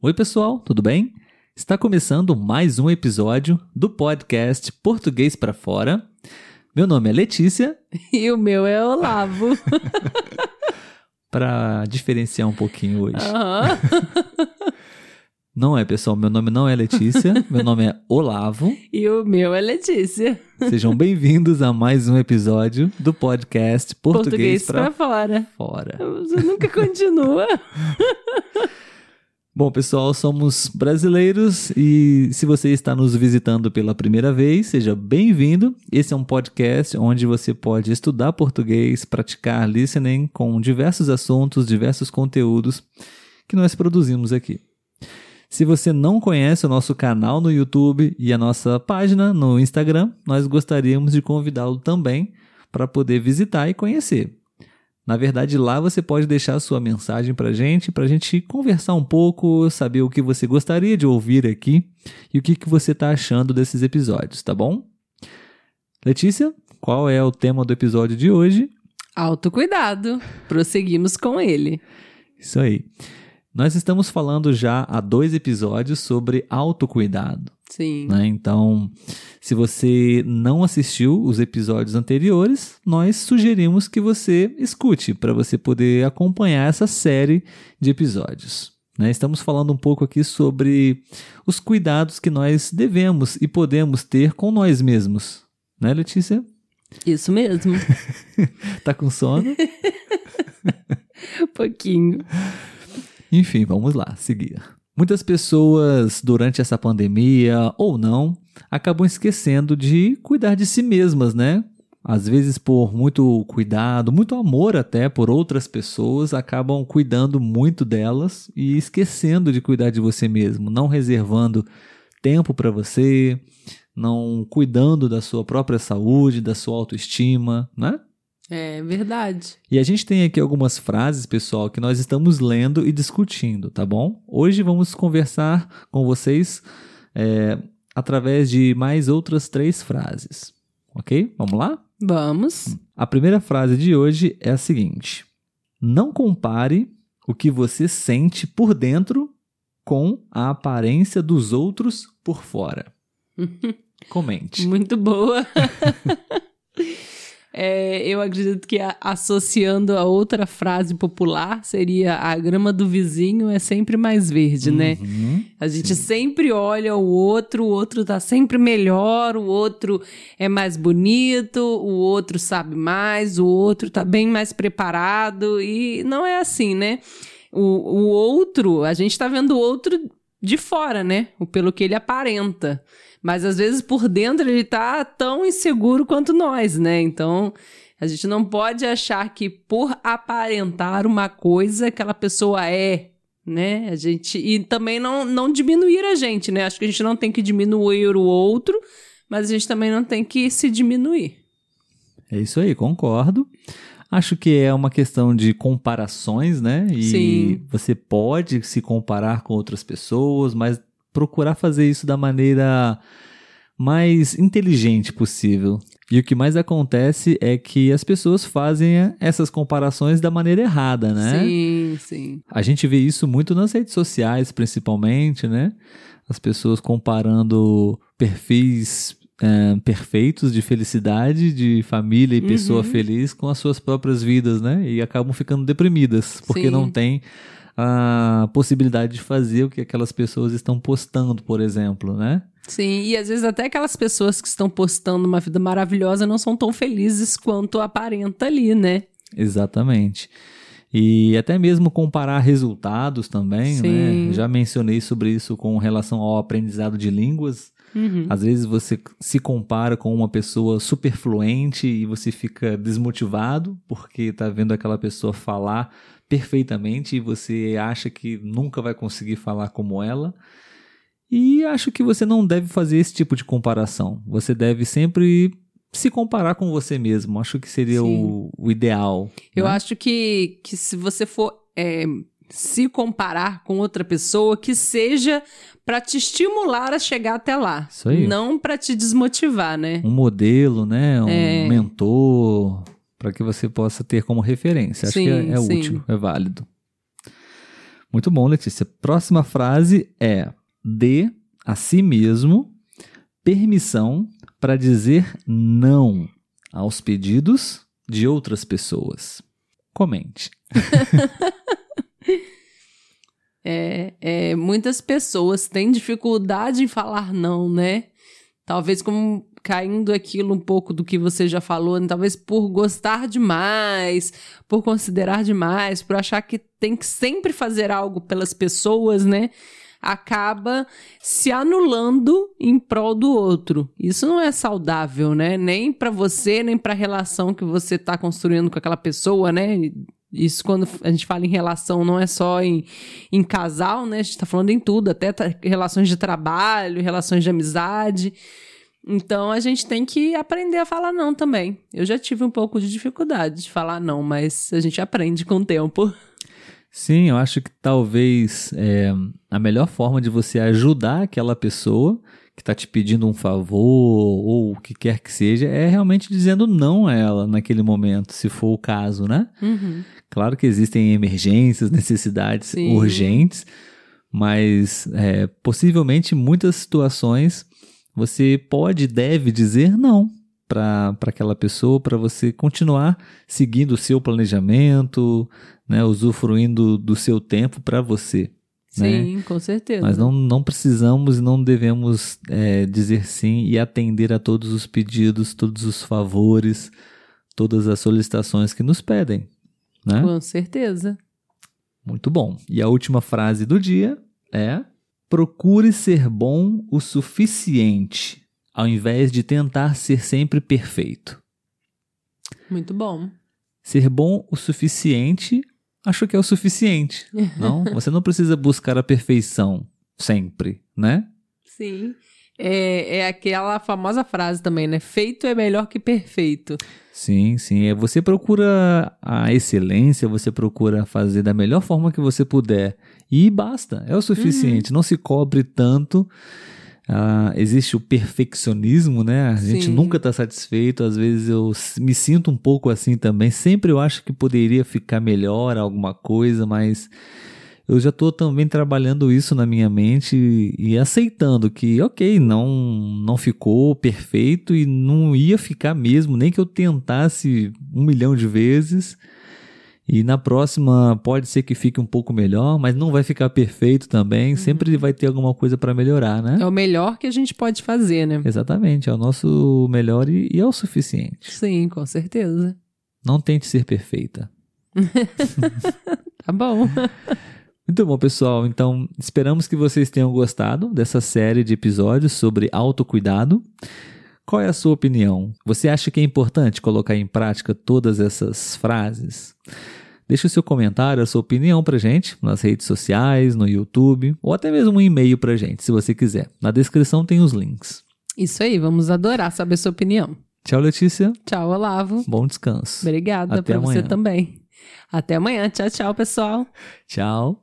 Oi, pessoal, tudo bem? Está começando mais um episódio do podcast Português para Fora. Meu nome é Letícia. E o meu é Olavo. para diferenciar um pouquinho hoje. Uhum. Não é, pessoal, meu nome não é Letícia, meu nome é Olavo. E o meu é Letícia. Sejam bem-vindos a mais um episódio do podcast Português, Português para fora. Fora. Você nunca continua. Bom, pessoal, somos brasileiros e se você está nos visitando pela primeira vez, seja bem-vindo. Esse é um podcast onde você pode estudar português, praticar listening com diversos assuntos, diversos conteúdos que nós produzimos aqui. Se você não conhece o nosso canal no YouTube e a nossa página no Instagram, nós gostaríamos de convidá-lo também para poder visitar e conhecer. Na verdade, lá você pode deixar a sua mensagem para a gente, para a gente conversar um pouco, saber o que você gostaria de ouvir aqui e o que, que você está achando desses episódios, tá bom? Letícia, qual é o tema do episódio de hoje? Autocuidado. Prosseguimos com ele. Isso aí. Nós estamos falando já há dois episódios sobre autocuidado. Sim. Né? Então, se você não assistiu os episódios anteriores, nós sugerimos que você escute para você poder acompanhar essa série de episódios. Né? Estamos falando um pouco aqui sobre os cuidados que nós devemos e podemos ter com nós mesmos. Né, Letícia? Isso mesmo. tá com sono? um pouquinho. Enfim, vamos lá, seguir. Muitas pessoas, durante essa pandemia ou não, acabam esquecendo de cuidar de si mesmas, né? Às vezes, por muito cuidado, muito amor até por outras pessoas, acabam cuidando muito delas e esquecendo de cuidar de você mesmo, não reservando tempo para você, não cuidando da sua própria saúde, da sua autoestima, né? É verdade. E a gente tem aqui algumas frases, pessoal, que nós estamos lendo e discutindo, tá bom? Hoje vamos conversar com vocês é, através de mais outras três frases, ok? Vamos lá? Vamos. A primeira frase de hoje é a seguinte: Não compare o que você sente por dentro com a aparência dos outros por fora. Comente. Muito boa. É, eu acredito que associando a outra frase popular seria a grama do vizinho é sempre mais verde, né? Uhum, A gente sim. sempre olha o outro, o outro tá sempre melhor, o outro é mais bonito, o outro sabe mais, o outro tá bem mais preparado e não é assim, né? O, o outro, a gente tá vendo o outro de fora, né? Pelo que ele aparenta. Mas às vezes por dentro ele tá tão inseguro quanto nós, né? Então a gente não pode achar que por aparentar uma coisa aquela pessoa é, né? A gente e também não não diminuir a gente, né? Acho que a gente não tem que diminuir o outro, mas a gente também não tem que se diminuir. É isso aí, concordo. Acho que é uma questão de comparações, né? E Sim. você pode se comparar com outras pessoas, mas procurar fazer isso da maneira mais inteligente possível. E o que mais acontece é que as pessoas fazem essas comparações da maneira errada, né? Sim, sim. A gente vê isso muito nas redes sociais, principalmente, né? As pessoas comparando perfis perfeitos de felicidade, de família e pessoa Uhum. feliz com as suas próprias vidas, né? E acabam ficando deprimidas, porque Sim. não tem a possibilidade de fazer o que aquelas pessoas estão postando, por exemplo, né? Sim, e às vezes até aquelas pessoas que estão postando uma vida maravilhosa não são tão felizes quanto aparenta ali, né? Exatamente. E até mesmo comparar resultados também, Sim. né? Já mencionei sobre isso com relação ao aprendizado de línguas. Uhum. Às vezes você se compara com uma pessoa super fluente e você fica desmotivado porque tá vendo aquela pessoa falar perfeitamente e você acha que nunca vai conseguir falar como ela. E acho que você não deve fazer esse tipo de comparação. Você deve sempre se comparar com você mesmo. Acho que seria o, o ideal. Eu né? acho que, que se você for é, se comparar com outra pessoa, que seja para te estimular a chegar até lá. Isso aí. Não para te desmotivar, né? Um modelo, né? Um É. mentor, para que você possa ter como referência. Acho Sim, que é, é útil, é válido. Muito bom, Letícia. Próxima frase é: dê a si mesmo permissão para dizer não aos pedidos de outras pessoas. Comente. É, é, muitas pessoas têm dificuldade em falar não, né? Talvez como caindo aquilo um pouco do que você já falou, né? talvez por gostar demais, por considerar demais, por achar que tem que sempre fazer algo pelas pessoas, né? Acaba se anulando em prol do outro. Isso não é saudável, né? Nem para você, nem para a relação que você está construindo com aquela pessoa, né? Isso quando a gente fala em relação, não é só em, em casal, né? A gente tá falando em tudo, até relações de trabalho, relações de amizade. Então a gente tem que aprender a falar não também. Eu já tive um pouco de dificuldade de falar não, mas a gente aprende com o tempo. Sim, eu acho que talvez é, a melhor forma de você ajudar aquela pessoa que está te pedindo um favor ou o que quer que seja é realmente dizendo não a ela naquele momento, se for o caso, né? Uhum. Claro que existem emergências, necessidades Sim. urgentes, mas é, possivelmente em muitas situações você pode e deve dizer não para aquela pessoa, para você continuar seguindo o seu planejamento, né, usufruindo do seu tempo para você. né? Sim, com certeza. Nós não, não precisamos e não devemos é, dizer sim e atender a todos os pedidos, todos os favores, todas as solicitações que nos pedem. Né? Com certeza. Muito bom. E a última frase do dia é: procure ser bom o suficiente, ao invés de tentar ser sempre perfeito. Muito bom. Ser bom o suficiente, acho que é o suficiente. Não? Você não precisa buscar a perfeição sempre, né? Sim. É, é aquela famosa frase também, né? Feito é melhor que perfeito. Sim, sim. É, Você procura a excelência, você procura fazer da melhor forma que você puder. E basta, é o suficiente. Não se cobre tanto. Ah, existe o perfeccionismo, né? A gente Sim. nunca está satisfeito. Às vezes eu me sinto um pouco assim também. Sempre eu acho que poderia ficar melhor alguma coisa, mas eu já estou também trabalhando isso na minha mente e, e aceitando que, ok, não, não ficou perfeito e não ia ficar mesmo, nem que eu tentasse um milhão de vezes. E na próxima pode ser que fique um pouco melhor, mas não vai ficar perfeito também. Sempre vai ter alguma coisa para melhorar, né? É o melhor que a gente pode fazer, né? Exatamente, é o nosso melhor e, e é o suficiente. Sim, com certeza. Não tente ser perfeita. Tá bom. Muito bom, pessoal. Então, esperamos que vocês tenham gostado dessa série de episódios sobre autocuidado. Qual é a sua opinião? Você acha que é importante colocar em prática todas essas frases? Deixe o seu comentário, a sua opinião pra gente nas redes sociais, no YouTube, ou até mesmo um e-mail pra gente, se você quiser. Na descrição tem os links. Isso aí, vamos adorar saber sua opinião. Tchau, Letícia. Tchau, Olavo. Bom descanso. Obrigada Até pra você amanhã. também. Até amanhã. Tchau, tchau, pessoal. Tchau.